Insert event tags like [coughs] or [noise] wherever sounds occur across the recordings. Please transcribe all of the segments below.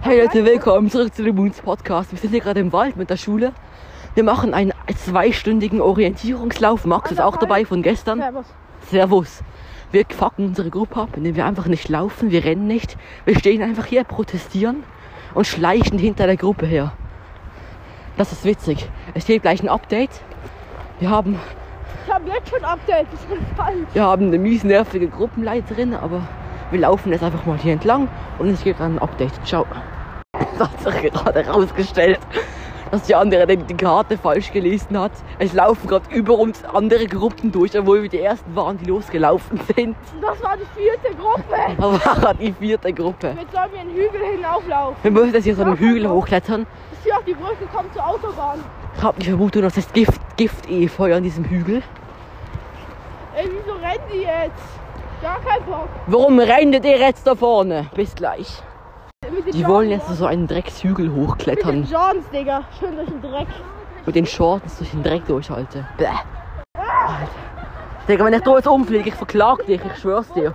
Hey Leute, willkommen zurück zu dem Moons Podcast. Wir sind hier gerade im Wald mit der Schule. Wir machen einen zweistündigen Orientierungslauf. Max ist auch dabei von gestern. Servus. Servus. Wir fucken unsere Gruppe ab, indem wir einfach nicht laufen, wir rennen nicht. Wir stehen einfach hier, protestieren und schleichen hinter der Gruppe her. Das ist witzig. Es gibt gleich ein Update. Wir haben, Ich habe jetzt schon Update, das ist falsch. wir haben eine mies nervige Gruppenleiterin, aber wir laufen jetzt einfach mal hier entlang und es gibt dann ein Update. Ciao. Das hat sich gerade herausgestellt, dass die andere die die Karte falsch gelesen hat. Es laufen gerade über uns andere Gruppen durch, obwohl wir die ersten waren, die losgelaufen sind. Das war die vierte Gruppe. [laughs] Das war die vierte Gruppe. Jetzt sollen wir einen Hügel hinauflaufen. Wir müssen jetzt hier so einen Hügel hochklettern. Bis hier auf die Brücke kommt zur Autobahn. Ich habe die Vermutung, dass das Gift, Gift-Efeu an diesem Hügel. Ey, wieso rennen die jetzt? Gar kein Bock. Warum rennt ihr jetzt da vorne? Bis gleich. Mit Die wollen jetzt so einen Dreckshügel Mit den hochklettern. Jordans, Digga. Schön durch den Dreck. Mit den Shorts durch den Dreck durchhalten. Bäh. Alter. Digga, wenn ich da jetzt umfliege, ich verklag dich, ich schwör's dir.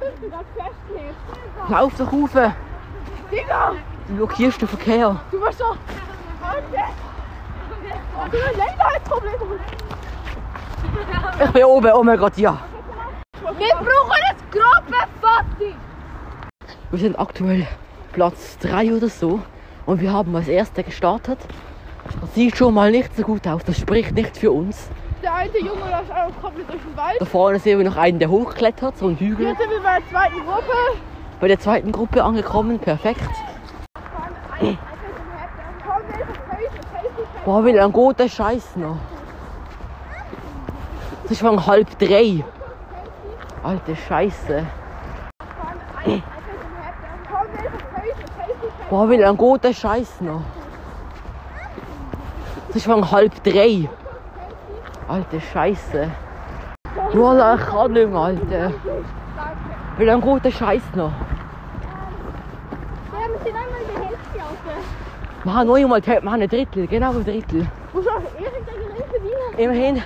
Lauf doch rauf. Digga, Du blockierst den Verkehr. du bist doch... Alter. Du hast Längheitsprobleme. Ich bin oben, oh mein Gott, ja. Jetzt Gruppenfotos. Wir sind aktuell Platz 3 oder so. Und wir haben als Erster gestartet. Das sieht schon mal nicht so gut aus. Das spricht nicht für uns. Der eine Junge läuft einfach komplett durch den Wald. Da vorne sehen wir noch einen, der hochklettert, so einen Hügel. Hier sind wir bei der zweiten Gruppe. Bei der zweiten Gruppe angekommen, perfekt. Boah, will ein guter Scheiß noch. Es ist schon halb drei. Alte Scheiße. Boah, will ein guter Scheiß noch. Es ist schon halb drei. Alte Scheiße. Wallah, ich kann nicht mehr, Alter. Will ein guter Scheiß noch. Ja, wir sind einmal die Hälfte aus. Wir haben noch einmal wir haben ein Drittel, genau ein Drittel. Muss auch der Gering verdienen? Immerhin,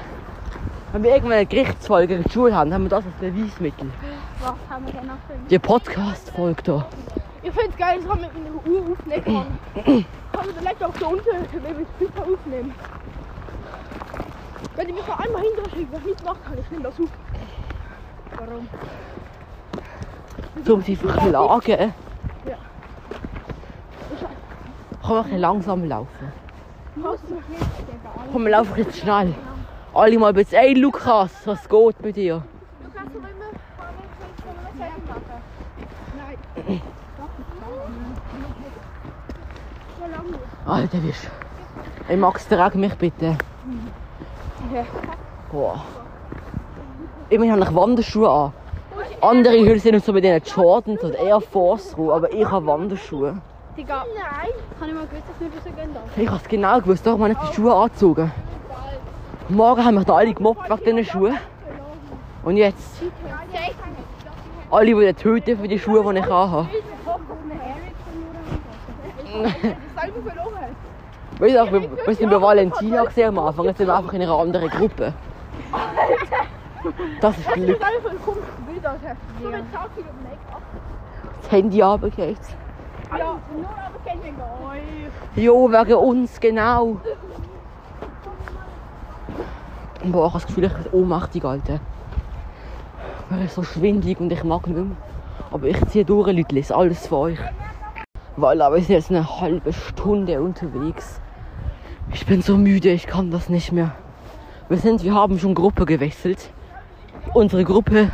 wenn wir irgendwann eine Gerichtsfolge in der Schule haben, haben wir das als Beweismittel. Was haben wir denn noch für Die Podcast-Folge da. Ich find's geil, dass wir mit einer Uhr aufnehmen kann. Kann man vielleicht auch so unter, wenn wir Twitter aufnehmen. Wenn ich mich noch einmal hindrücke, was ich nicht machen kann, ich nehme das auf. Warum? Um sie verklagen. Ja. Komm, wir ein bisschen langsam laufen. Komm, wir laufen jetzt schnell. Alle mal bitte. Ey, Lukas, was geht bei dir? Du kannst doch immer Nein. So lange. Alter, wie ist. Ey, Max, trag mich bitte. Boah. Immerhin habe ich Wanderschuhe an. Andere hier sind so mit diesen Jordans und Air Force aber ich habe Wanderschuhe. Digga. Nein. Kann ich mal gewusst, dass wir so gehen darf? Ich habe es genau gewusst, darum habe ich die Schuhe angezogen. Morgen haben mich da alle gemobbt wegen diesen Schuhen. Und jetzt alle wieder töten für die Schuhe, die ich anhabe. Das ist einfach verloren. Weißt du, wir, wir sind bei Valentina gesehen am Anfang, jetzt sind wir einfach in einer anderen Gruppe. Das ist Glück. Das Handy runtergeht. Ja, nur aber kein Finger. Jo, wegen uns, genau. Boah, ich habe das Gefühl, ich bin ohnmächtig, Alter. Mir ist so schwindelig und ich mag nicht mehr. Aber ich ziehe durch, Leute, ist alles für euch. Weil aber wir sind jetzt eine halbe Stunde unterwegs. Ich bin so müde, ich kann das nicht mehr. Wir sind, wir haben schon Gruppe gewechselt. Unsere Gruppe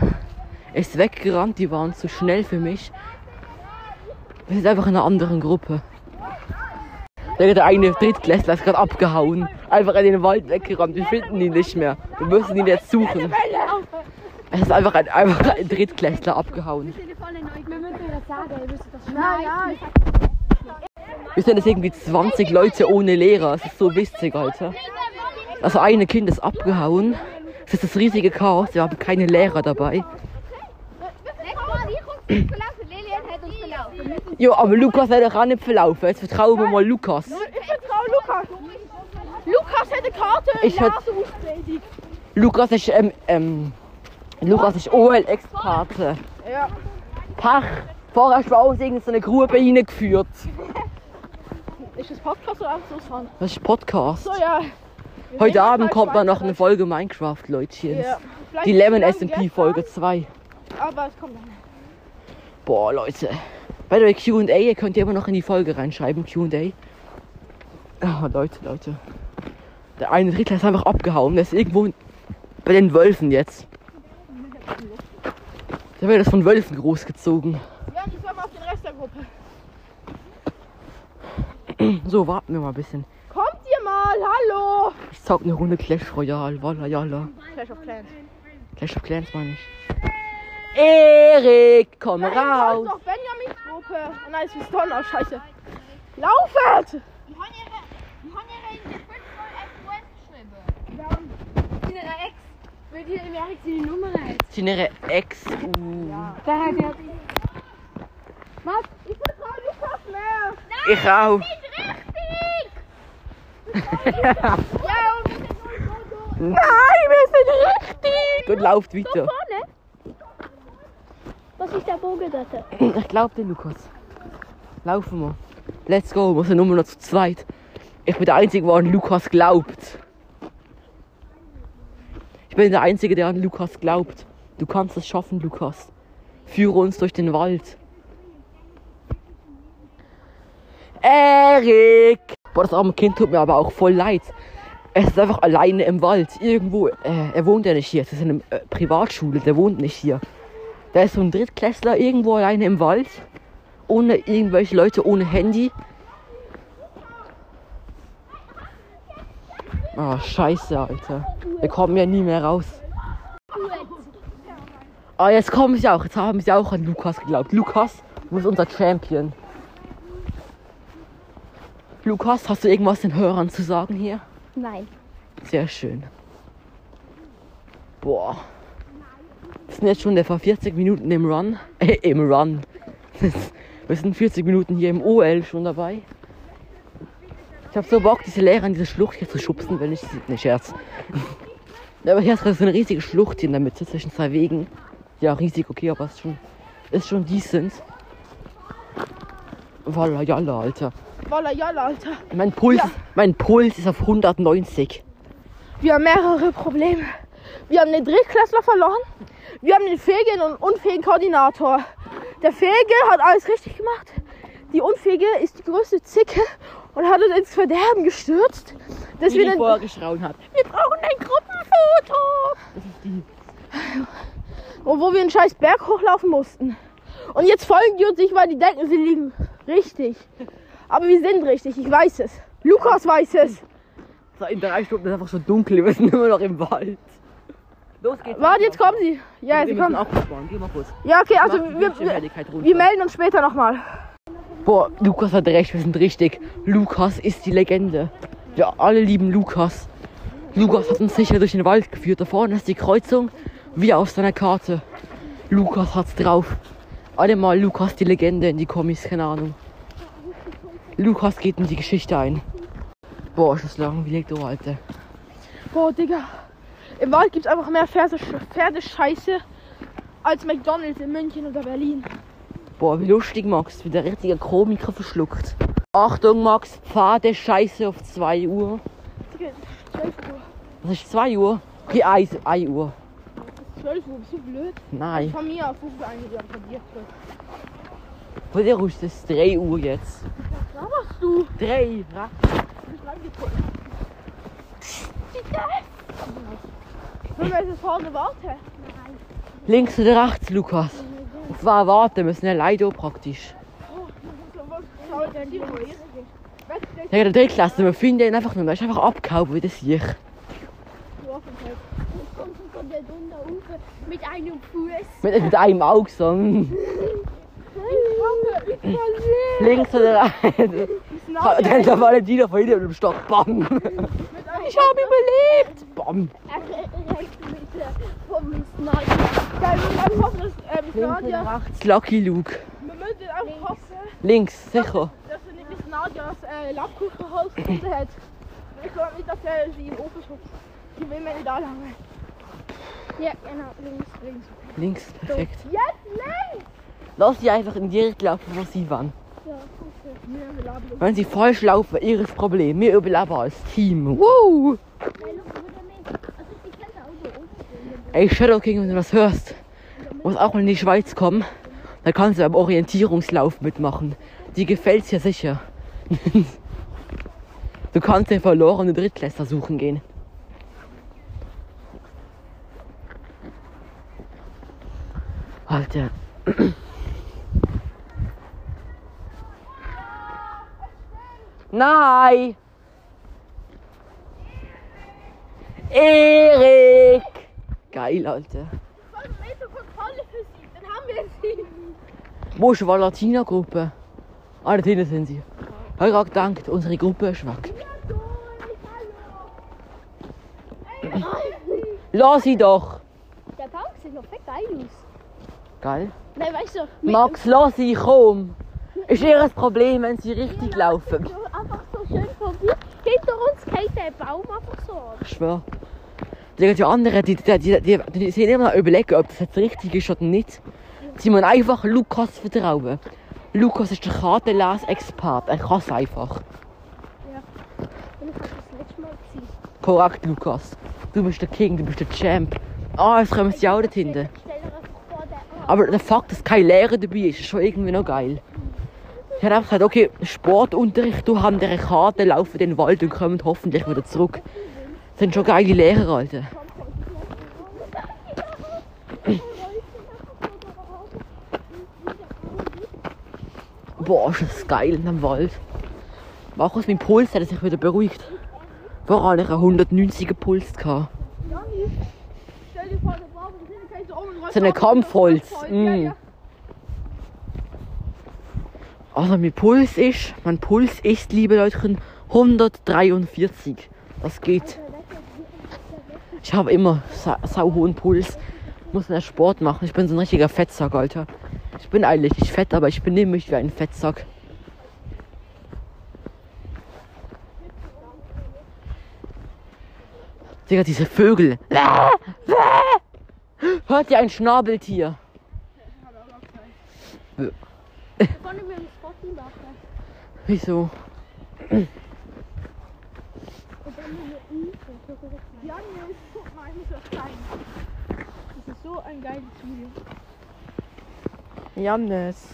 ist weggerannt, die waren zu schnell für mich. Wir sind einfach in einer anderen Gruppe. Der, der eine Drittklässler ist gerade abgehauen. Einfach in den Wald weggerannt. Wir finden ihn nicht mehr. Wir müssen ihn jetzt suchen. Es ist einfach ein, einfach ein Drittklässler abgehauen. Wir das das sind jetzt irgendwie 20 Leute ohne Lehrer. Es ist so witzig, Alter. Also eine Kind ist abgehauen. Es ist das riesige Chaos. Wir haben keine Lehrer dabei. Hat uns. Jo, aber Lukas hat doch auch nicht verlaufen. Jetzt vertrauen wir mal Lukas. Ich vertraue Lukas. Lukas hat eine Karte Ich Nasenhausprädig. Lukas ist, ähm, ähm, Lukas ist OL-Experte. Ja. Pach. Vorher hast du auch in so eine Grube reingeführt. [laughs] Ist das Podcast oder einfach so fahren? Das ist Podcast. So, ja. Wir Heute Abend gleich kommt dann noch eine Folge Minecraft, Leutchen. Ja. Die Lemon SMP gestern, Folge 2. Aber es kommt dann. Boah, Leute. Bei der QA, ihr könnt ihr immer noch in die Folge reinschreiben, QA. Oh, Leute, Leute. Der eine Drittler ist einfach abgehauen. Der ist irgendwo bei den Wölfen jetzt. Der wird das von Wölfen großgezogen. Ja, ich soll mal auf den Rest der Gruppe. So, warten wir mal ein bisschen. Kommt ihr mal, hallo! Ich zock eine Runde Clash Royale. Walla, jalla. Clash of Clans. Clash of Clans meine ich. Erik, komm hinten raus. ist doch Benjamins Gruppe. Oh nein, es ist Donner, scheiße. Laufet! Die haben ihre, haben ihre in der 5 FPS geschrieben. Die der Ex. Weil die im Erik die Nummer hat. Sind ihre Ex. Uh. Da hat er. Was? Ich vertraue Lukas mehr! Ich auch. Ja, und wir sind so, so, Nein, wir sind richtig. Gut, lauft weiter. Was ist der Bogen dort? Ich glaub dir, Lukas. Laufen wir. Let's go. Wir sind nur noch zu zweit. Ich bin der Einzige, der an Lukas glaubt. Ich bin der Einzige, der an Lukas glaubt. Du kannst es schaffen, Lukas. Führe uns durch den Wald. Erik! Boah, das arme Kind tut mir aber auch voll leid. Es ist einfach alleine im Wald. Irgendwo. Äh, er wohnt ja nicht hier. Es ist eine äh, Privatschule. Der wohnt nicht hier. Da ist so ein Drittklässler irgendwo alleine im Wald. Ohne irgendwelche Leute, ohne Handy. Ah, scheiße, Alter. Wir kommen ja nie mehr raus. Ah, jetzt kommen sie auch. Jetzt haben sie auch an Lukas geglaubt. Lukas, du bist unser Champion. Lukas, hast du irgendwas den Hörern zu sagen hier? Nein. Sehr schön. Boah. Wir sind jetzt schon etwa 40 Minuten im Run. [laughs] Äh, im Run. [laughs] Wir sind 40 Minuten hier im OL schon dabei. Ich habe so Bock, diese Lehrer in diese Schlucht hier zu schubsen, wenn ich. Ne, Scherz. [laughs] Aber hier ist gerade so eine riesige Schlucht hier in der Mitte zwischen zwei Wegen. Ja, riesig, okay, aber es ist schon, ist schon decent. Walla, jalla, Alter. Walla, jalla, Alter. Mein Puls, Ja. mein Puls ist auf 190. Wir haben mehrere Probleme. Wir haben den Drittklässler verloren. Wir haben den fähigen und unfähigen Koordinator. Der Fähige hat alles richtig gemacht. Die Unfähige ist die größte Zicke und hat uns ins Verderben gestürzt. Dass Wie wir, die den, vorher geschrauen hat. wir brauchen ein Gruppenfoto. Das ist die. Und wo wir einen scheiß Berg hochlaufen mussten. Und jetzt folgen die uns nicht, weil die denken, sie liegen richtig. Aber wir sind richtig, ich weiß es. Lukas weiß es. In drei Stunden ist es einfach schon dunkel. Wir sind immer noch im Wald. Los geht's. Warte, jetzt kommen sie. Ja, sie kommen. absparen. Geh mal kurz. Ja, okay, also wir, wir, wir melden uns später nochmal. Boah, Lukas hat recht, wir sind richtig. Lukas ist die Legende. Wir alle lieben Lukas. Lukas hat uns sicher durch den Wald geführt. Da vorne ist die Kreuzung, wie auf seiner Karte. Lukas hat's drauf. Alle mal Lukas die Legende in die Kommis, keine Ahnung. Lukas geht in die Geschichte ein. Boah, ist das langweilig, du Alter. Boah, Digga. Im Wald gibt's einfach mehr Pferde, Pferdescheiße als McDonalds in München oder Berlin. Boah, wie lustig, Max, wie der richtige Komiker verschluckt. Achtung, Max, Pfade Scheiße auf 2 Uhr. Digga, 12 Uhr. Das ist 2 Uhr. Okay, 1 1 Uhr. 12 Uhr, bist du blöd? Nein. Von mir aus rufst du eigentlich von dir. Von dir ist es 3 Uhr jetzt. Was machst du? 3, ja? Du bist reingeguckt. Wollen wir jetzt vorne warten? Links oder rechts, Lukas? Auf was warten? Wir sind ja leider praktisch. Schau, der hier ist. Ja, der Drittklasse, wir finden ihn einfach nur. Er ist einfach abgehauen, wie der Ufer mit einem Fuß. Mit, mit einem Auge so. [laughs] hm. Links oder rechts? Dann der Valentina von hinten mit dem Stock. Bam! Ich hab überlebt! Bam! Er rechts mit äh, vom Sniper. Ja, wir müssen hoffen, dass ähm, Links Nadja. oder rechts? Lucky Luke. Wir müssen einfach hoffen, Links, sicher. dass er nicht bis Nadjas äh, Lappkuchenholz gefunden hat. Ich glaube nicht, dass er sie im Ofen schubst. Die will mir nicht da lange. Ja, genau, links, links. Links, perfekt. Jetzt links! Lass sie einfach in die Richtung laufen, wo sie waren. Ja, okay. Wenn sie falsch laufen, ihres Problem. Wir überleben als Team. Woo! Ey, Shadow King, wenn du das hörst, muss auch mal in die Schweiz kommen. Dann kannst du beim Orientierungslauf mitmachen. Die gefällt's ja sicher. [laughs] du kannst den verlorenen Drittklässler suchen gehen. Alter. [clears throat] Nein! Erik! Geil, Alter. Dann haben wir sie. Wo ist die Valentina-Gruppe? Ah, da hinten sind sie. Hab ich gerade gedacht, unsere Gruppe ist weg. Lass sie doch! Der Baum sieht noch fett geil aus. Geil. Nein, weißt du, mit Max, lass sie, komm! Ist ihr ein Problem, wenn sie richtig laufen? einfach so schön vorbei. Hinter uns geht der Baum einfach so an. Ich schwör. Die, die anderen, die, die, die, die, die sind immer noch überlegen, ob das jetzt richtig ist oder nicht. Sie müssen einfach Lukas vertrauen. Lukas ist der Kartenles-Expert. Er kann es einfach. Und ich habe das letzte Mal gesehen. Korrekt, Lukas. Du bist der King, du bist der Champ. Ah, jetzt kommen sie auch dort hinten. Dir. Aber der Fakt, dass kein Lehrer dabei ist, ist schon irgendwie noch geil. Ich habe einfach gesagt, okay, Sportunterricht, du haben diese Karte, laufen in den Wald und kommen hoffentlich wieder zurück. Das sind schon geile Lehrer, Alter. Boah, ist das geil in dem Wald. Markus, mein Puls hat sich wieder beruhigt. Hatte ich einen 190er Puls. Gehabt. Stell dir vor, der Baum ist hinten kein so um und So eine Kampfholz. Ja, Mm. ja. Also mein Puls ist, mein Puls ist, liebe Leute, 143. Das geht. Ich habe immer sa sau hohen Puls. Muss einen Sport machen. Ich bin so ein richtiger Fettsack, Alter. Ich bin eigentlich nicht fett, aber ich benehme mich wie ein Fettsack. Digga, diese Vögel. Hört ihr ein Schnabeltier? Wollen wir einen Spotty machen? Wieso? Janne, guck mal, ich muss das zeigen. Das ist so ein geiles Video. Jannes.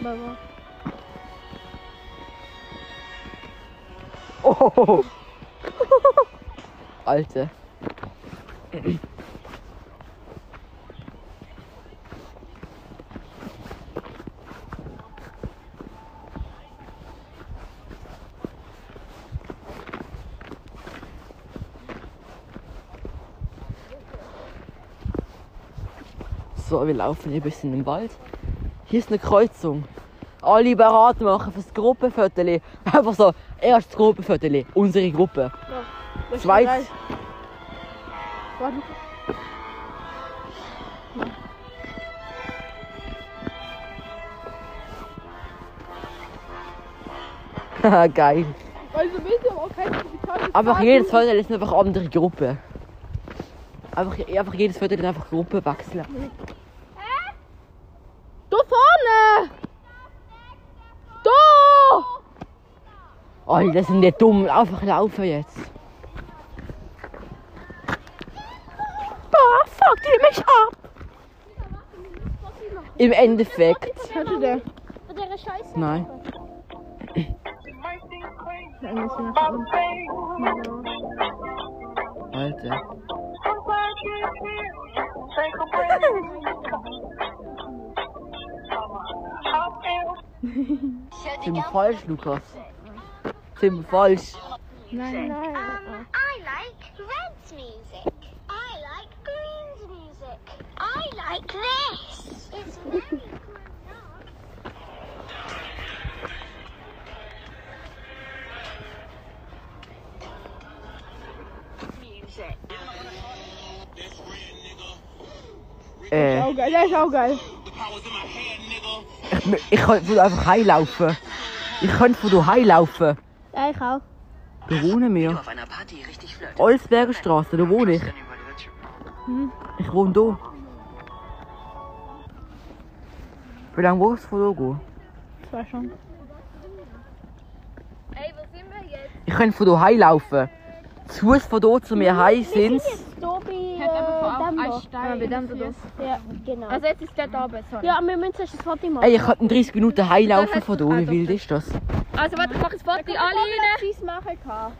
Mama. Oh. [laughs] Alte. So, wir laufen hier ein bisschen im Wald. Hier ist eine Kreuzung. Alle bereit machen fürs Gruppenfoto. Einfach so, erstes Gruppenfoto. Unsere Gruppe. Das ist Zweit- [laughs] geil. Warte. Haha, Geil. Also kein digitales Einfach jedes Foto ist einfach eine andere Gruppe. Einfach, einfach jedes Foto ist einfach Gruppe wechseln. Da vorne! Da! Alter, sind die dumm. Einfach laufen jetzt. Boah, fuck die mich ab. Im Endeffekt. Du der? Mit der Scheiße. Nein. Alter. Sind wir falsch, Lukas? Sind wir falsch? Nein, nein. I like Red's music. I like Green's music. I like this. It's very. Music. Äh, Auch geil, geil. ich, ich könnte von einfach heilaufen. Ich könnte von du heilaufen. Ja, ich auch. Da wohnen wir. auf einer Party richtig flirt. Olsberger Straße, da wohne ich. Ich wohne da. Wie lange willst du von da gehen? War schon. Ey, wo sind wir jetzt? Ich könnte von hier laufen. Zu Fuß von hier zu mir heim sind Hat einfach äh, da. Ja, genau. Also jetzt ist der da oben, sorry. Ja, wir müssen zuerst ein Foto machen. Ey, ich könnte in 30 Minuten heimlaufen von hier. Wie wild ist das? Also warte, ich mache ein Foto, alle rein. Scheiß machen kann.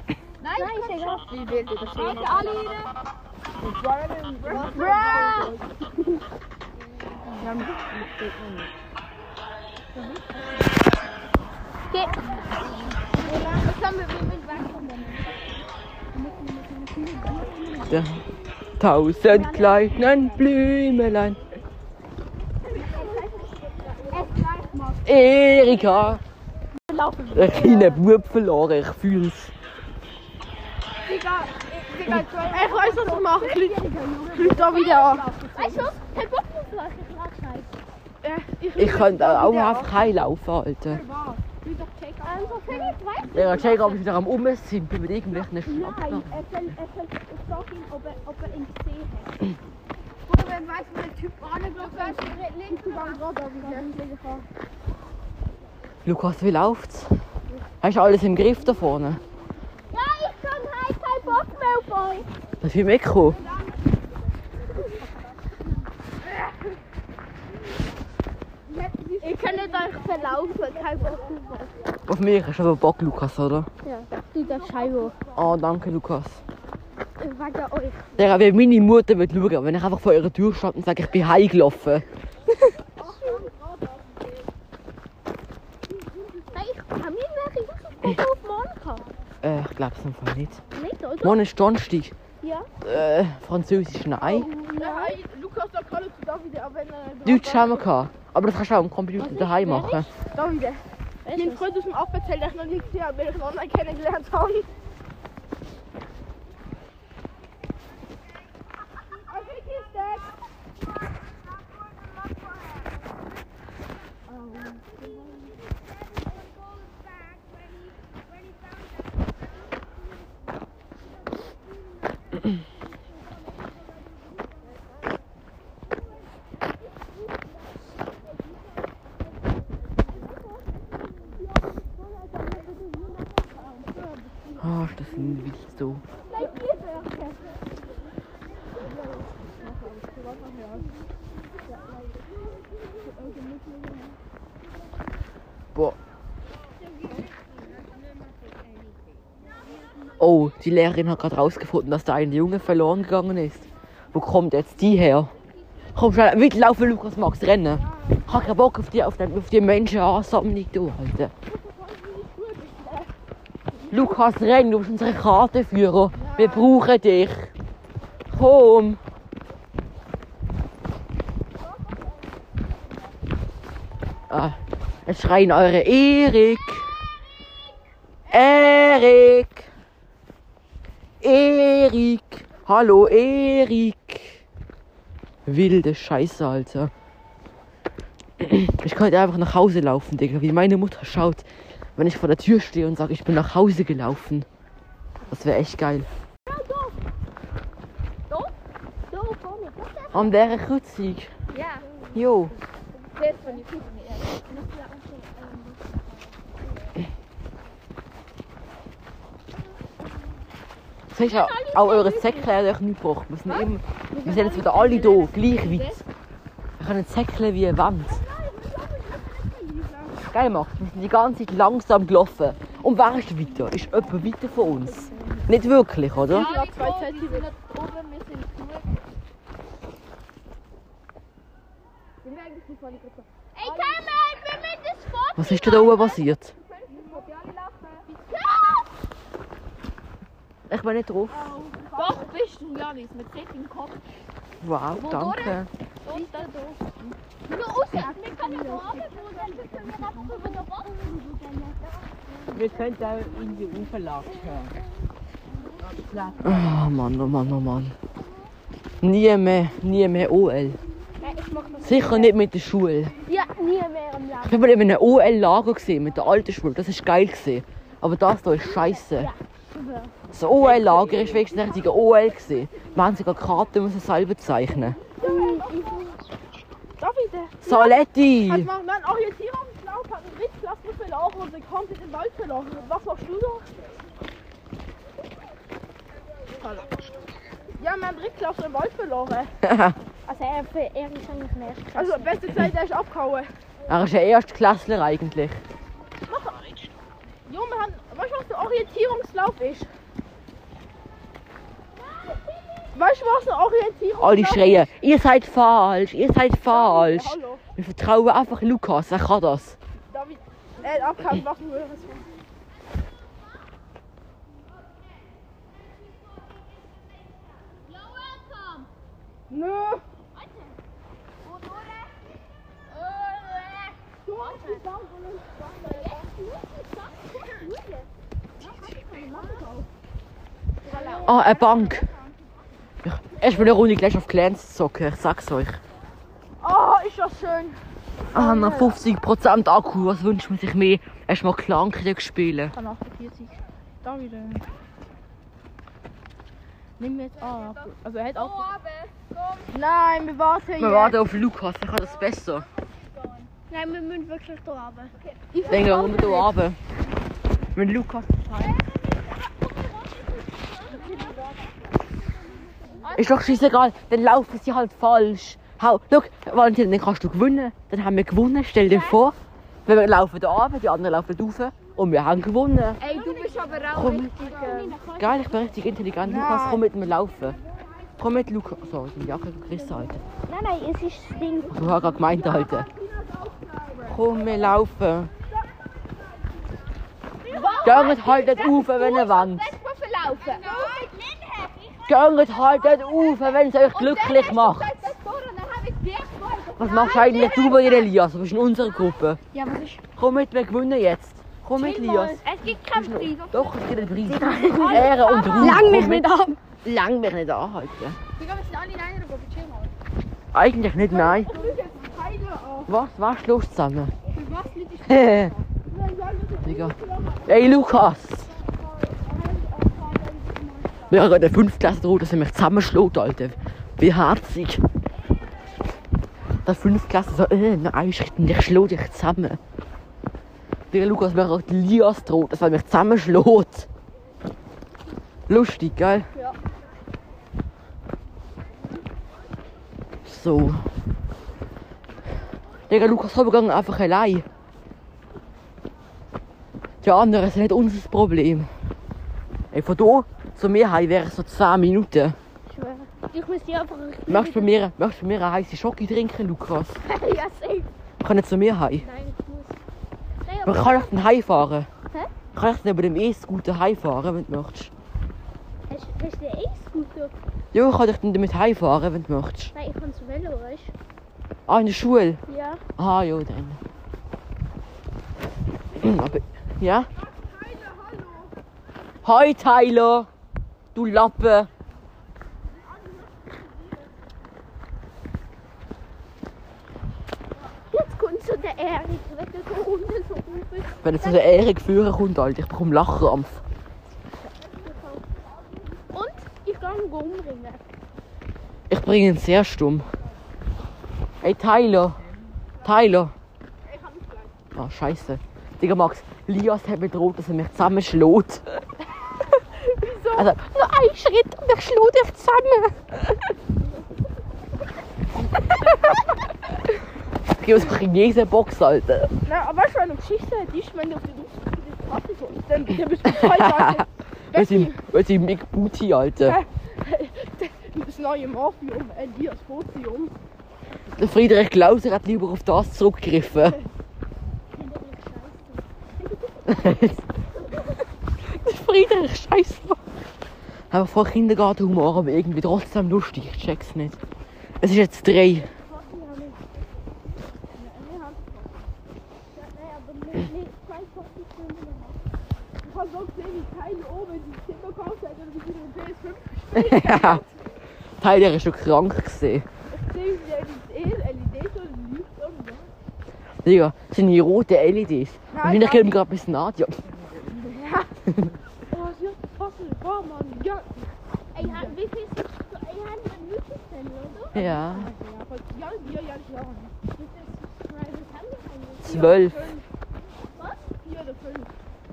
Nein, Nein, ist egal. Wie ist das? Alle rein. Geh. Der tausend kleinen Blümelein. Erika! Der kleine Bub verloren, ich fühl's. Ich weiß, was ich mache. Leute da wieder an. Weißt du, kein Bock mehr solche Klatschheit. Äh, Ich, Ich könnte auch einfach heimlaufen, Alter. Ja, check, ob ich wieder am Umziehen mit irgendwelchen Nein, Schnappen. er soll, er soll, ich sag ihm, ob er, ob er ihn gesehen hat. Bruder, wer weiß, wo der Typ angelaufen ist. Links über den Rad, aber Lukas, wie läuft's? Hast du alles im Griff da vorne? Ja, ich kann heim, kein Bock mehr auf euch. Darf ich mitkommen? Ihr könnt euch verlaufen, kein Bock mehr. Auf mich hast du aber Bock, Lukas, oder? Ja, du der Scheibe. Oh, danke, Lukas. Wegen euch. Der, wie meine Mutter wird schauen, wenn ich einfach vor ihrer Tür stand und sage, ich bin heimgelaufen. Nein, ich kann mir welche Hausaufgaben auf morgen gehabt. Äh, ich glaube es einfach nicht. Nicht, oder? Morgen ist Donnerstag. Ja. Äh, Französisch nein. Nein, Lukas, da kann ich da wieder, aber wenn. Deutsch haben wir gehabt. Aber das kannst du auch am Computer daheim machen. Da wieder. Mein Freund aus dem Appenzell, der ich noch nie gesehen habe, weil ich ihn online kennengelernt habe. Ah, ist das ein wild so. Boah. Oh, die Lehrerin hat gerade rausgefunden, dass da ein Junge verloren gegangen ist. Wo kommt jetzt die her? Komm schnell, mitlaufen, Lukas, Max, rennen. Ich hab keinen Bock auf die, auf die, auf die Menschenansammlung, du, Alter. Lukas, renn, du bist unser Kartenführer. Wir brauchen dich. Komm. Ah, es schreien eure Erik. Erik. Erik. Hallo, Erik. Wilde Scheiße, Alter. Ich könnte einfach nach Hause laufen, Digga. Wie meine Mutter schaut, wenn ich vor der Tür stehe und sage, ich bin nach Hause gelaufen. Das wäre echt geil. An der Kreuzung. Ja, Jo. Das ist ja auch eure Säckchen hat euch nicht gebracht. Wir sind, immer, wir sind jetzt wieder alle hier, gleich weit. Wir können Säckchen wie eine Wand. Geil macht. Wir sind die ganze Zeit langsam gelaufen. Und wer ist weiter? Ist jemand weiter von uns? Nicht wirklich, oder? Ja, zwei Zentimeter. Oben, wir sind. Sind wir voll gut? Ey, Cameron, wir müssen das Foto Was ist denn da oben passiert? Ich bin nicht drauf. Doch, bist du, Janis, mit Set im Kopf. Wow, danke. Nur raus. Wir können ja morgen, wo dann können wir nach über der Box. Wir könnten auch in die Uferlage schauen. Oh Mann, oh Mann, oh Mann. Nie mehr, nie mehr OL. Sicher nicht mit der Schule. Ja, nie mehr im Laden. Ich bin mal in einem OL-Lager gesehen mit der alten Schule. Das ist geil gesehen. Aber das hier ist scheiße. Das OL-Lager ist wenigstens ein richtiger OL gesehen. Wir haben sogar Karten müssen selber zeichnen. Da wieder. Saletti! Halt mal, nein, auch jetzt hier auf dem Schlauch hat ein richtig Klasse verloren und sind komplett im Wald verloren. Was machst du da? Ja, wir haben Drittklasse im Wald verloren. [laughs] Also er, für, er ist eigentlich erste Also, beste Zeit, der ist abgehauen. er ist ein Erstklässler eigentlich. Jo, wir haben, weißt du, was der Orientierungslauf ist? Weißt du, was ein Orientierungslauf Alle schreien, ihr seid falsch, ihr seid falsch. Hallo. Wir vertrauen einfach Lukas, er kann das. David, er hat abgehauen, was du hörst. Nö. Du hast die Sau von uns Ah, eine Bank. Ich, erst mal eine Runde gleich auf Clans zocken, ich sag's euch. Oh, ist das schön. Ah, noch 50% Akku, was wünscht man sich mehr? Erst mal Clankrieg spielen. Kann 48. Da wieder. Nimm jetzt ab. Also er hat auch. Nein, wir warten jetzt. Wir warten auf Lukas, der kann das besser. Nein, wir müssen wirklich da runter. Ich Länger rum hier runter. Wenn Lukas Ist doch scheißegal, dann laufen sie halt falsch. Hau, schau, Valentin, dann kannst du gewinnen. Dann haben wir gewonnen, stell dir vor. Wenn wir laufen da runter, die anderen laufen rauf und wir haben gewonnen. Ey, du bist aber auch Komm. richtig. Äh, Geil, ich bin richtig intelligent. Lukas, komm mit mir laufen. Komm mit, Lukas. So, die Jacke gerissen, Alter. Nein, nein, es ist das Ding. Du hast gerade gemeint, Alter. Komm, wir laufen. Geht halt nicht auf, wenn ihr wollt. Geht halt nicht auf, wenn es euch glücklich macht. Ich Was machst eigentlich du bei dir, Elias? Du bist in unserer Gruppe. Ja, was ist? Komm mit, wir gewinnen jetzt. Komm mit, Elias. Es gibt keinen Preis. Doch, es gibt einen Preis. Ehre und Ruhm. Lang mich Komm mit. nicht ab. Lang mich nicht an, Alter. Wir gehen jetzt alle in einer Gruppe. Chill mal. Eigentlich nicht, nein. Was? [laughs] Los zusammen? Digga. Ey, Lukas! Wir haben gerade eine 5 Klasse droht, dass er mich zusammenschlägt, Alter. Wie herzig. Der 5 Klasse so, äh, nein, ich schläg dich zusammen. Digga, Lukas, mir hat Lias droht, dass er mich zusammenschlägt. Lustig, gell? Ja. So. Digga, Lukas, gehen einfach allein. Die anderen sind nicht unser Problem. Ey, von hier zu mir wäre es so 10 Minuten. Ich. Ich muss die einfach. Möchtest du bei mir, möchtest du bei mir eine heiße Schoki trinken, Lukas? [laughs] ja, safe. Wir können zu mir heim. Nein, ich muss. Nein, aber. kann ich dann heimfahren. Hä? Kann ich dann über dem E-Scooter heimfahren, wenn du möchtest? Hast, hast du den E-Scooter? Ja, ich kann dich dann damit heimfahren, wenn du möchtest. Nein, ich kann zu Velo, weißt Ah, in der Schule? Ja. Ah, ja, dann. Hm, Aber, ja? Hi, Tyler! Du Lappe! Jetzt kommt so der Erik, wenn du so unten so. Wenn jetzt so der Erik führen kommt, Alter, ich bekomme Lachkrampf. Und ich kann ihn umbringen. Ich bringe ihn sehr stumm. Hey, Tyler! Tyler! Ah, scheiße. Digga, Max, Lias hat mir droht, dass er mich zusammenschlägt. Wieso? Also, nur ein Schritt und ich schlug dich zusammen. Ich gebe uns eine Chinesen-Box, Alter. Na, aber weißt du, eine Geschichte ist, wenn du auf die Straße kommst, dann, bist du voll weit. Weil sie, weil sie Big Booty, Alter. [laughs] Das neue Morphium, Elias Photium. Der Friedrich Klauser hat lieber auf das zurückgegriffen. Der Friedrich, scheiße. Aber voll Kindergartenhumor, aber irgendwie trotzdem lustig. Ich check's nicht. Es ist jetzt drei. Ich habe so gesehen, wie Teile oben die Kinder gekauft hat und wie die PS5 Ja. Teil der ist schon krank gesehen. Ich sehe, wie die LED so liegt und so. Digga, das sind die roten LEDs. Nein, Und ich gebe nein. gerade bis Nadja. Oh, sie hat Fassel, boah, Mann, ja. Ey, wie viel ist das? Ey, haben wir einen YouTube-Channel, oder? Ja. Ja, ja, wir, ja, ja. Ist, was wir eigentlich? Zwölf. Was?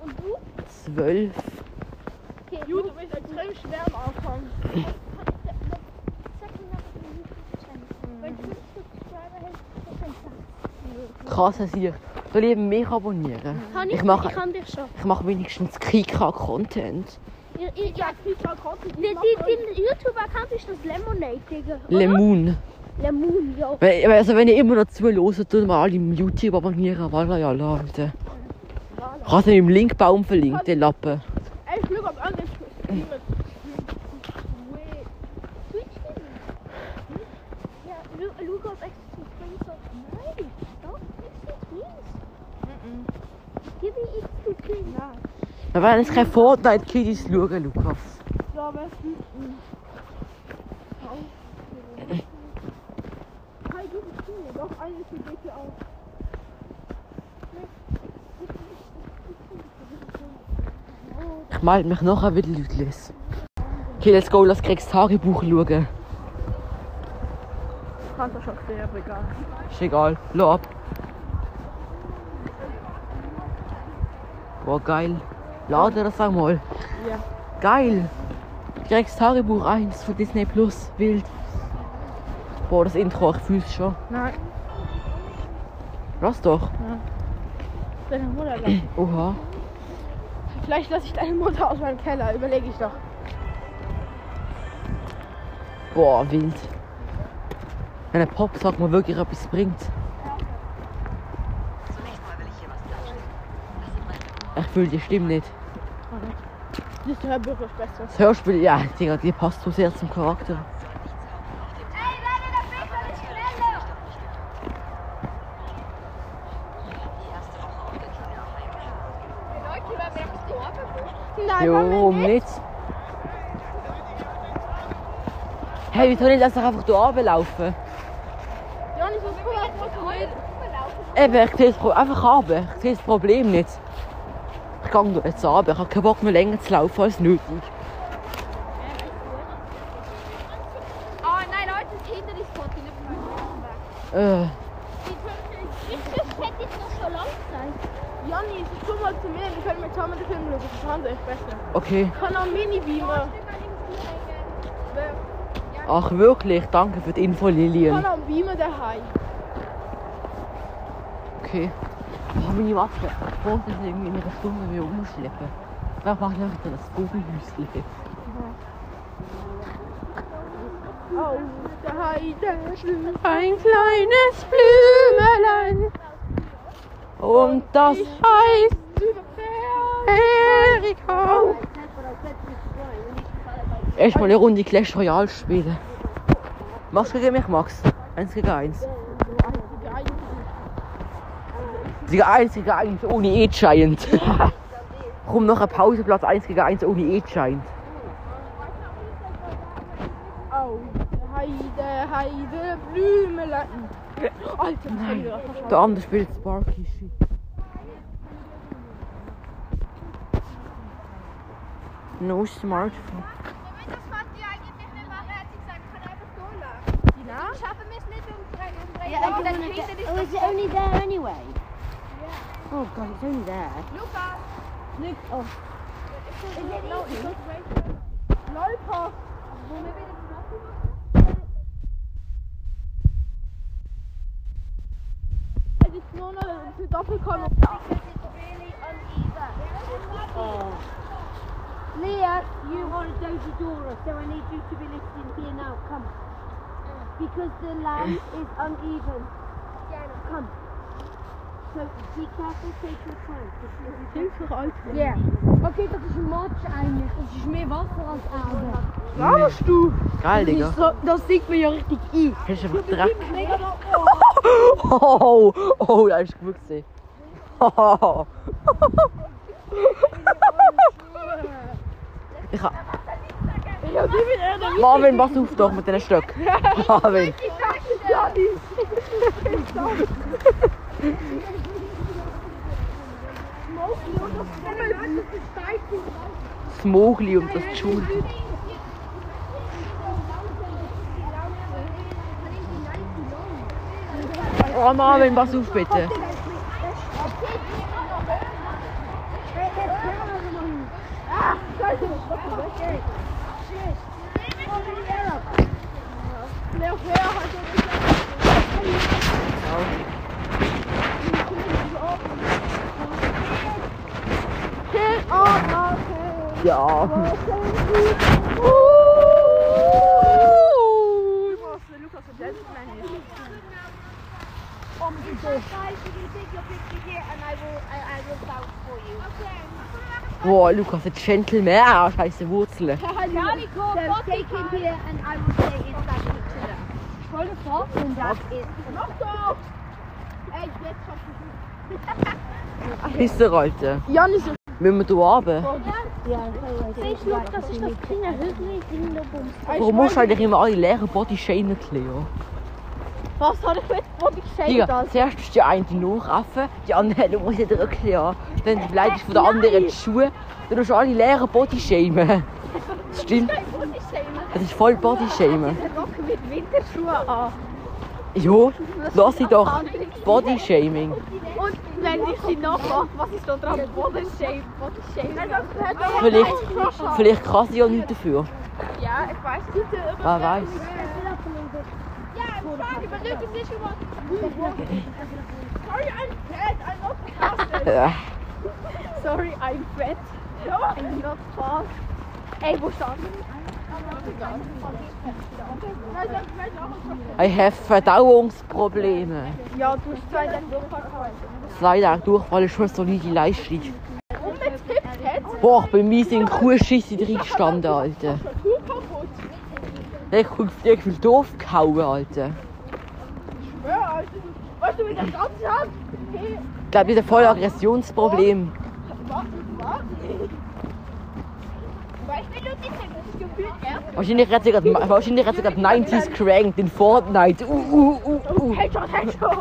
Und du? Zwölf. Okay, du, du bist extrem schwer am Anfang. Wenn du 50 Subscriber hast, dann kannst Krass, dass ihr soll ich eben mich abonnieren. du Ich mache, kann dich schon. ich mache wenigstens Kika-Content. Ich, ich, ja, die, die YouTube-Account ist das Lemonade, Digga. Lemon. Lemon, ja. Wenn- Also wenn ihr immer noch zuhört, tut mal alle im YouTube abonnieren. Voilà, ja, Leute. Ich habe im Linkbaum verlinkt, den Lappen. Ey, ich auf andere Streamer. Ja, Lu- Lukas extra Screens auf. Nein, doch, extra Screens. Gib mir extra Screens. Wir werden jetzt keine Fortnite-Kiddies schauen, Lukas. Ja, besten. Hi, du bist hier. Doch, eine ist für dich auch. Ich melde mich nachher wieder, Leute. Okay, let's go, lass Gregs Tagebuch schauen. Kannst du schon gesehen, aber egal. Ist egal, lass ab. Boah, geil. Lade das einmal. Ja. Geil. Gregs Tagebuch 1 von Disney Plus. Wild. Boah, das Intro, ich fühl's schon. Nein, Lass doch. deine Mutter da. Oha. Vielleicht lasse ich deine Mutter aus meinem Keller, überlege ich doch. Boah, wild. Wenn ein Pop sagt mal wirklich etwas bringt. Ich fühle die Stimme nicht. Das Hörbuch ist besser. Das Hörspiel, ja, Digga, die passt so sehr zum Charakter. Nein, Jo, warum nicht? Hey, wieso nicht lass doch einfach hier runterlaufen? Ja, nicht so cool, was du willst. Eben, ich sehe das Pro einfach runter. Ich sehe das Problem nicht. Ich gehe da jetzt runter. Ich habe keinen Bock mehr länger zu laufen als nötig. Ah, nein, Leute, das Hindernispot in der Äh, Das hätte ich noch schon lang sein. Janni, komm mal zu mir, wir können mit zusammen den Film schauen. Das ist anders besser. okay. Ich kann auch Mini-Beamer. Ach wirklich, danke für die Info, Ich Lilian. kann auch einen Beamer daheim. Okay. Warum ich warte? Warum ist irgendwie eine Stunde wieder umschleppe? Was macht denn das Vogelhüsle? Auf der Heide schlief ein kleines Blümelein. Und das heißt Erika. Erstmal eine Runde Clash Royale spielen. Mach's gegen mich, Max. Eins gegen 1. Sieger 1 gegen 1 ohne E-Giant. [laughs] Warum noch ein Pauseplatz 1 gegen 1 ohne E-Giant. Oh, Heide, Heide, Blümelein. Alter, Nein. Der andere spielt Sparky Shit. No Smartphone. Yeah, I can, I can, it was only there anyway. Oh god, it's only there. Lukas! Look, oh, Lollpass. Wollen wir wieder das Nacken machen? Es ist nur noch eine Doppelkolonne. oh. Leah, you want Doji Dora, so I need you to be listening here now. Come. Because the land is uneven. Come. So be careful, take your time. Hilfe, Alter. Yeah. Okay, das ist Matsch eigentlich. Das ist mehr Wasser als Erde. Laberst du? Geil, Digga. das sieht mir ja richtig ein. Das ist einfach Dreck. Oh, oh, das ist. Oh. Ich hab... Ja, die er da Marvin, pass auf doch mit den Stöcken. Marvin. Ja, die. Smogli und das Schul. Oh Marvin, pass auf bitte. Okay. Ja. Boah, Lukas, ein Gentleman. Scheiße Wurzeln. Calico, so take him here and I will say it's that picture. Voll vorstellen, das ist. Mach doch! Ey, jetzt Pisser, Alter. Jan ist Müssen wir da runter? Siehst du, das ist das kleine Hügel in der Bums. Warum musst du eigentlich immer alle leeren Bodyshamen Leo? Was hat ich mit Body Digga, Shade zuerst ist die eine nachraffen, die andere [laughs] muss ich drücken, ja. Dann beleidigst du von der anderen die Schuhe, dann musst du alle leeren Bodyshamen. [laughs] Das stimmt, das ist voll Bodyshamen. Rock mit Winterschuhen an. Jo, lass ich doch. Bodyshaming. Und wenn ich sie nachmache, was ist da dran? Body Shame, Body Shame. Vielleicht, vielleicht kann sie ja nichts dafür. Ja, ich weiß nicht. Wer weiß. Ja, ich frage, but look at this one. Sorry, I'm fat. I'm not fast. Sorry, I'm fat. I'm not fast. Ey, wo stand I have Verdauungsprobleme. Ja, du hast zwei Tage durchgefallen. Zwei Tage Durchfall ist schon eine solide Leistung. Und mit Tipps Boah, bei mir sind Kuhschisse drin gestanden, Alter. Ich hab irgendwie doof gehauen, Alter. Ja, Alter. du- Weißt du, wie das Ganze hat? Ich glaube, ich habe voll Aggressionsproblem. was? Was? Weißt du, wie du dich das ist gefühlt erst. Wahrscheinlich hat sie gerade wahrscheinlich hat sie gerade 90s cranked in Fortnite. Uh, uh, uh, uh. Headshot, Headshot.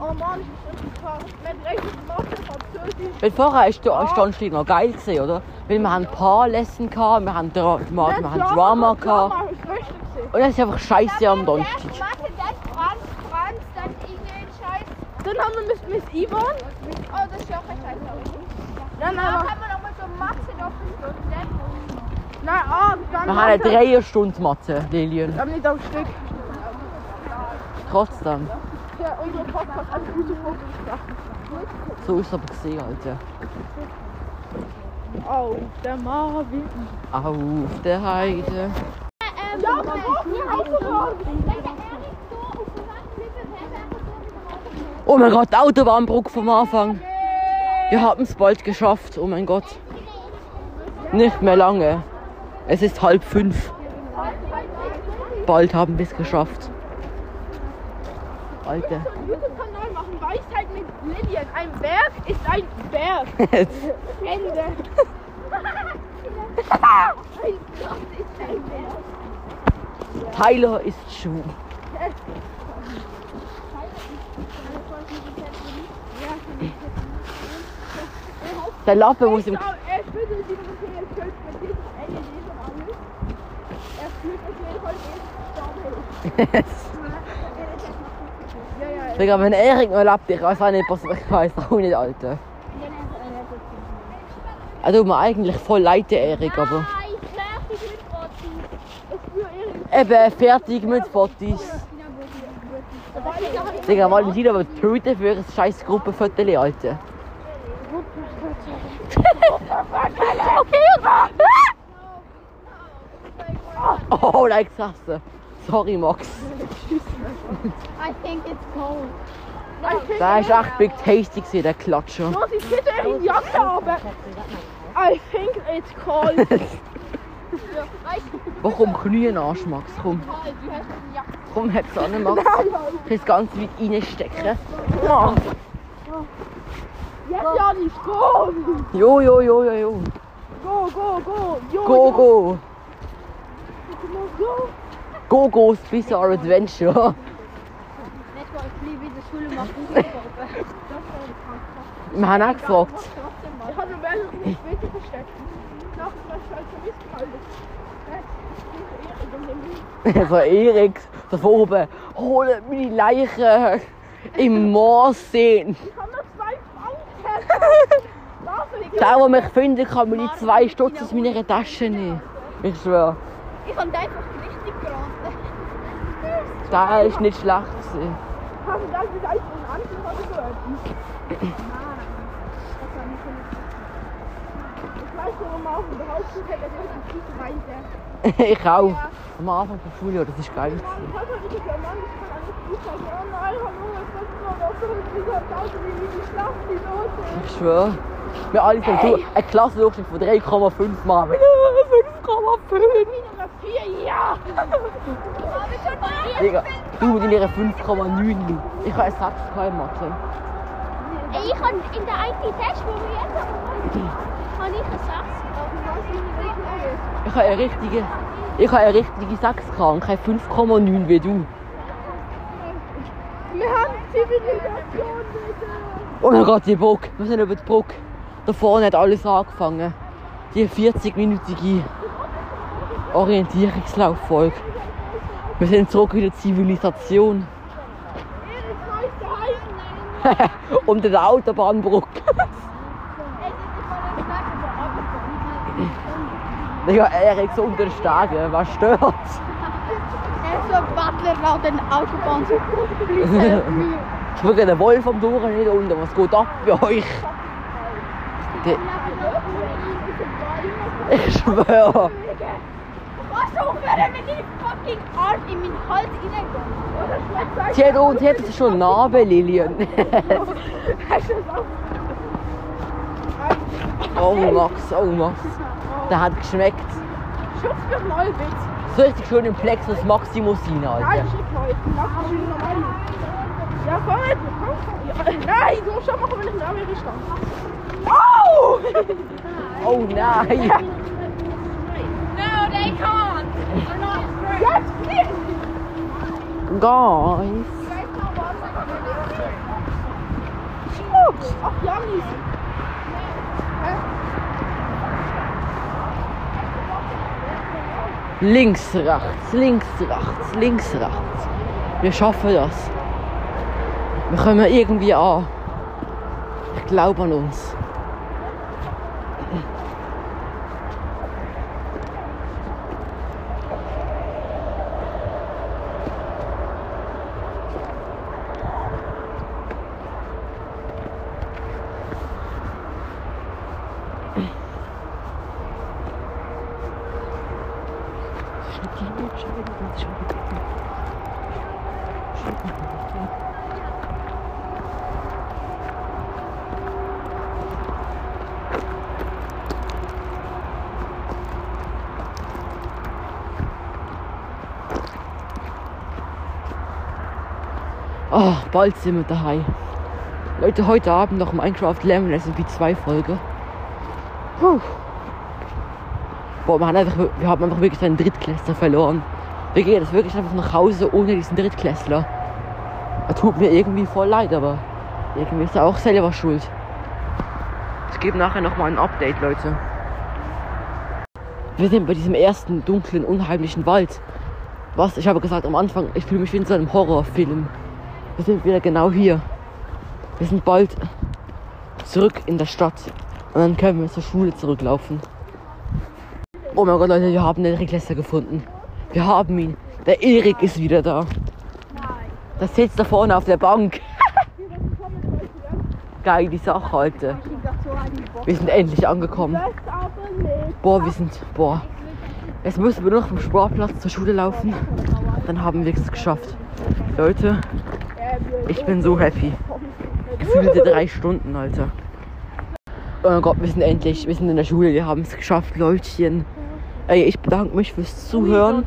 Oh. Mit. Weil vorher ist der Standstieg noch geil gewesen, oder? Weil wir haben Paar-Lesson gehabt, wir haben, Dra wir haben Drama gehabt. Und es ist einfach scheiße am Donnerstag. Dann haben wir Miss, Yvonne. Oh, das ist ja auch ein Scheiß. Dann Dann haben wir... haben wir noch mal so Mathe noch Stunden. Nein, ah, dann Wir haben eine Dreierstunde Mathe, Lilian. Wir haben nicht am Stück. Trotzdem. Ja, unser Podcast hat gute Fotos gemacht. So ist es aber gesehen, Alter. Oh, der Marvin. Auf der Heide. Ja, wir brauchen ein Autobahn. Oh mein Gott, die Autobahnbrücke vom Anfang. Wir haben es bald geschafft, oh mein Gott. Nicht mehr lange. Es ist halb fünf. Bald haben wir es geschafft. Alter. YouTube-Kanal machen Weisheit mit Lillian. Ein Berg ist ein Berg. [laughs] Ende. [laughs] ein Gott ist ein Berg. Tyler ist Schuh. [laughs] Der Lappe muss im. Er fühlt sich wie ein Schild mit diesem Ende dieser alles. Er fühlt auf jeden Fall den Ja, ja, Digga, wenn Erik noch lebt, ich weiß auch nicht, was ich weiß auch nicht, Alter. Er tut mir eigentlich voll leid, der Erik, aber. Nein, fertig mit Rotzi. ich spüre Erik. Eben, fertig mit Fotos. Digga, Valentin aber töten für ein scheiß Gruppenfoto, Alter. Oh, like Sasse. Sorry, Max. I think it's cold. Der ist echt big tasty gewesen, der Klatscher. Los, ich bitte in die Jacke aber. I think it's cold. [laughs] Warum Knie Arsch, Max? Komm, komm, heb's an, Max. Ich kann es ganz weit reinstecken. Ja. Jetzt ja nicht. Go! Jo, jo, jo, jo, jo. Go, go, go! Jo, Go, jo. go. Go! Go, go, Bizarre Adventure. Let's go, ich liebe diese Schule machen. Wir haben auch gefragt. Ich habe mir mehrere später versteckt. Nach was Schweizer Missgehalten. So Erik, da oben. Holen meine Leichen im Moor sehen. Ich habe noch zwei Franken. Der, der mich findet, kann mir die zwei Stutz aus meiner Tasche nehmen. Ich schwöre. Ich habe einfach richtig geraten. Der ist nicht schlecht. Hast du das mit einen Anfang oder so etwas? Ich weiß nicht, warum man auf dem Hauptstuhl hätte, dass ich nicht weiter. [laughs] Ich auch. Am Anfang der Schule, das ist geil. Gewesen. ich hab ich sagen. Oh nein, hallo, ich weiß nicht, was du mit dieser Pause, wie die Schlacht, die Note. Ich schwöre. Wir alle sind du. Ein Klassendurchschnitt von 3,5 Mal. 5,5! Vier, ja! Digga, du mit deiner 5,9. Ich habe 6 in Mathe. Ich habe in der einen Test, wo wir jetzt haben, habe ich eine 6 Ich habe eine richtige. Ich habe eine richtige 6 gehabt und keine 5,9 wie du. Wir haben Zivilisation, bitte! Oh mein Gott, die Brücke. Wir sind über die Brücke. Da vorne hat alles angefangen. Die 40-minütige Orientierungslauffolge. Wir sind zurück in der Zivilisation. Unter der Autobahnbrücke. Digga, er ist [laughs] [laughs] so unter den Stegen. Was stört? Er so Butler laut den Autobahn. [laughs] Ich will den Wolf am Durch nicht unten. Was geht ab bei euch? Die- Ich schwöre. Was auch wäre, wenn die fucking Arm in meinen Hals reingeht? Sie hat, oh, sie hat schon Narbe, Lilian. [laughs] oh Max, oh Max. Der hat geschmeckt. Schutz mich neu, bitte! So richtig schön im Plexus Maximus Nein, Alter. Mach schön normal. Ja, komm jetzt, komm. Ja, nein, du musst schon machen, wenn ich neben mir stand. Oh! Oh nein. No, they can't. They're not straight. Jetzt flieg! Guys. Ach, Janis! Links, rechts, links, rechts, links, rechts. Wir schaffen das. Wir kommen irgendwie an. Ich glaube an uns. Oh, bald sind wir daheim. Leute, heute Abend noch Minecraft Lemon SMP 2 Folge. Puh. Boah, wir haben, einfach, wir haben einfach wirklich einen Drittklässler verloren. Wir gehen jetzt wirklich einfach nach Hause ohne diesen Drittklässler. Er tut mir irgendwie voll leid, aber irgendwie ist er auch selber schuld. Ich gebe nachher nochmal ein Update, Leute. Wir sind bei diesem ersten dunklen, unheimlichen Wald. Was? Ich habe gesagt am Anfang, ich fühle mich wie in so einem Horrorfilm. Wir sind wieder genau hier. Wir sind bald zurück in der Stadt. Und dann können wir zur Schule zurücklaufen. Oh mein Gott, Leute, wir haben den Reklässer gefunden. Wir haben ihn. Der Erik ist wieder da. Der sitzt da vorne auf der Bank. [laughs] Geil, die Sache, Alter. Wir sind endlich angekommen. Das. Boah, wir sind. Boah. Jetzt müssen wir nur noch vom Sportplatz zur Schule laufen. Dann haben wir es geschafft. Leute, ich bin so happy. Gefühlte drei Stunden, Alter. Oh mein Gott, wir sind endlich, wir sind in der Schule, wir haben es geschafft, Leutchen. Ey, ich bedanke mich fürs Zuhören.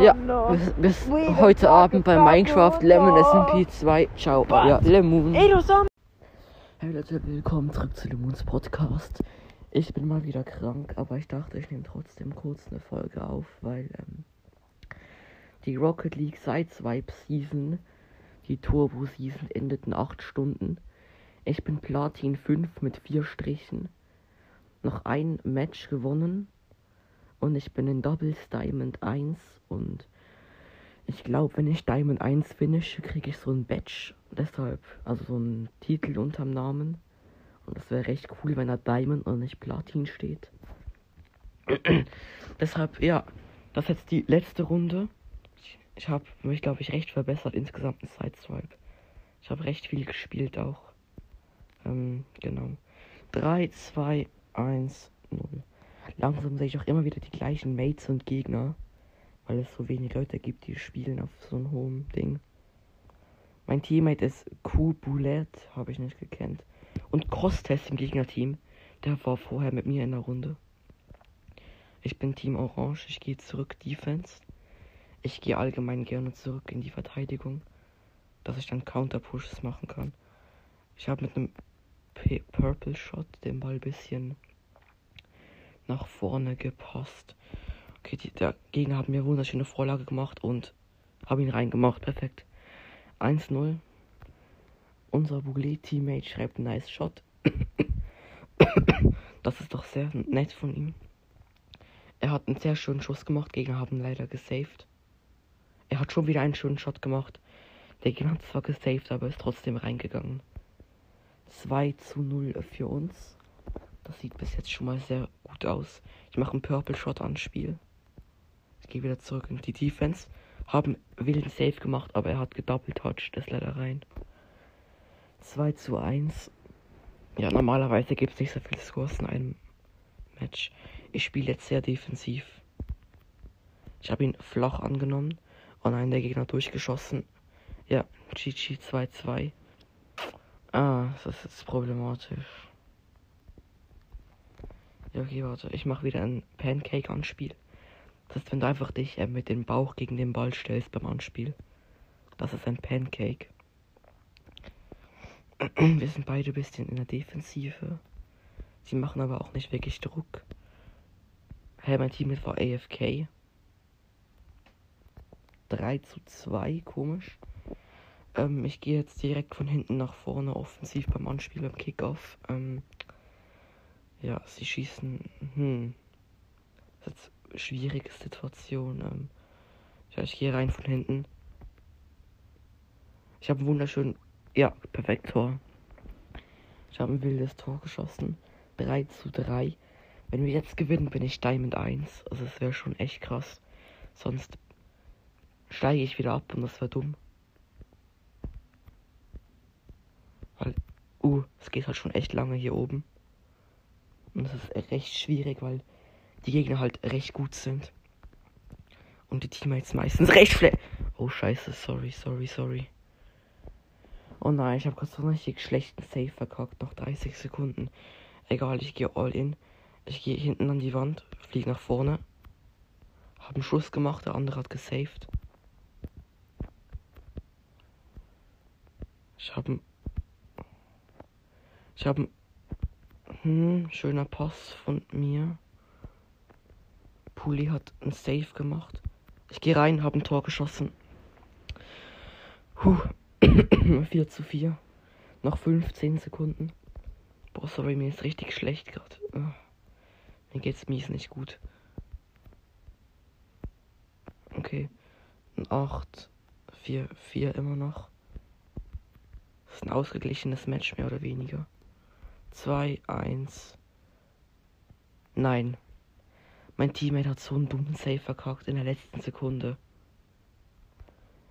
Ja, bis, bis heute Abend bei Minecraft Lemon SMP 2. Ciao, ja, Lemon. Hey Leute, willkommen zurück zu Lemons Podcast. Ich bin mal wieder krank, aber ich dachte, ich nehme trotzdem kurz eine Folge auf, weil ähm, die Rocket League Sideswipe Season, die Turbo Season endet in 8 Stunden. Ich bin Platin 5 mit 4 Strichen. Noch ein Match gewonnen. Und ich bin in Doubles Diamond 1 und Ich glaube, wenn ich Diamond 1 finische, kriege ich so ein Badge. Deshalb, also so ein Titel unterm Namen. Und das wäre recht cool, wenn da Diamond und nicht Platin steht. [clears throat] Deshalb, ja, das ist jetzt die letzte Runde. Ich, habe mich, glaube ich, recht verbessert insgesamt in Sideswipe. Ich habe recht viel gespielt auch. Ähm, genau. 3, 2, 1, 0. Langsam sehe ich auch immer wieder die gleichen Mates und Gegner. Weil es so wenig Leute gibt, die spielen auf so einem hohen Ding. Mein Teammate ist Q Bullet, habe ich nicht gekannt. Und Crosstest im Gegnerteam. Der war vorher mit mir in der Runde. Ich bin Team Orange, ich gehe zurück Defense. Ich gehe allgemein gerne zurück in die Verteidigung, dass ich dann Counter-Pushes machen kann. Ich habe mit einem P Purple Shot den Ball bisschen nach vorne gepasst. Okay, die, der Gegner hat mir wunderschöne Vorlage gemacht und habe ihn reingemacht. Perfekt. 1-0. Unser Boulet-Teammate schreibt nice Shot. [coughs] das ist doch sehr nett von ihm. Er hat einen sehr schönen Schuss gemacht. Gegner haben leider gesaved. Er hat schon wieder einen schönen Shot gemacht. Der Gegner hat zwar gesaved, aber ist trotzdem reingegangen. 2 zu 0 für uns. Das sieht bis jetzt schon mal sehr gut aus. Ich mache einen Purple Shot an Spiel. Ich gehe wieder zurück in die Defense. Haben wilden Save gemacht, aber er hat gedoppelt touched. Das leider rein. 2 zu 1. Ja, normalerweise gibt es nicht so viele Scores in einem Match. Ich spiele jetzt sehr defensiv. Ich habe ihn flach angenommen und einen der Gegner durchgeschossen. Ja, GG 2-2. Ah, das ist problematisch. Ja, okay, warte. Ich mache wieder ein Pancake-Anspiel. Das ist, wenn du einfach dich äh, mit dem Bauch gegen den Ball stellst beim Anspiel. Das ist ein Pancake. [clears throat] Wir sind beide ein bisschen in der Defensive. Sie machen aber auch nicht wirklich Druck. Hey, mein Team war AFK. 3 zu 2, komisch. Ähm, ich gehe jetzt direkt von hinten nach vorne offensiv beim Anspiel beim Kickoff. Ähm, ja, sie schießen. Hm. Das ist eine schwierige Situation. Ähm, ja, ich gehe rein von hinten. Ich habe wunderschön. Ja, perfekt Tor. Ich habe ein wildes Tor geschossen. 3 zu 3. Wenn wir jetzt gewinnen, bin ich Diamond 1. Also es wäre schon echt krass. Sonst steige ich wieder ab und das wäre dumm. Weil, uh, es geht halt schon echt lange hier oben. Und es ist recht schwierig, weil die Gegner halt recht gut sind. Und die Teammates meistens [laughs] recht schlecht. Oh scheiße, sorry, sorry, sorry. Oh nein, ich habe gerade so einen richtig schlechten Save verkackt. Noch 30 Sekunden. Egal, ich gehe all in. Ich gehe hinten an die Wand, fliege nach vorne. Hab einen Schuss gemacht, der andere hat gesaved. Ich habe Ich habe hm, schöner Pass von mir. Puli hat ein Save gemacht. Ich gehe rein, habe ein Tor geschossen. Huh. 4 [coughs] zu 4. Noch 15 Sekunden. Boah, sorry, mir ist richtig schlecht gerade. Mir geht's mies nicht gut. Okay. 8, 4, 4 immer noch. Ist ein ausgeglichenes Match, mehr oder weniger. 2, 1. Nein. Mein Teammate hat so einen dummen Save verkackt in der letzten Sekunde.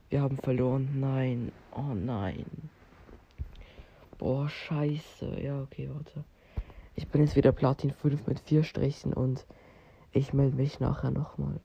Wir haben verloren. Nein. Oh nein. Boah, scheiße. Ja, okay, warte. Ich bin jetzt wieder Platin 5 mit 4 Strichen und ich melde mich nachher nochmal.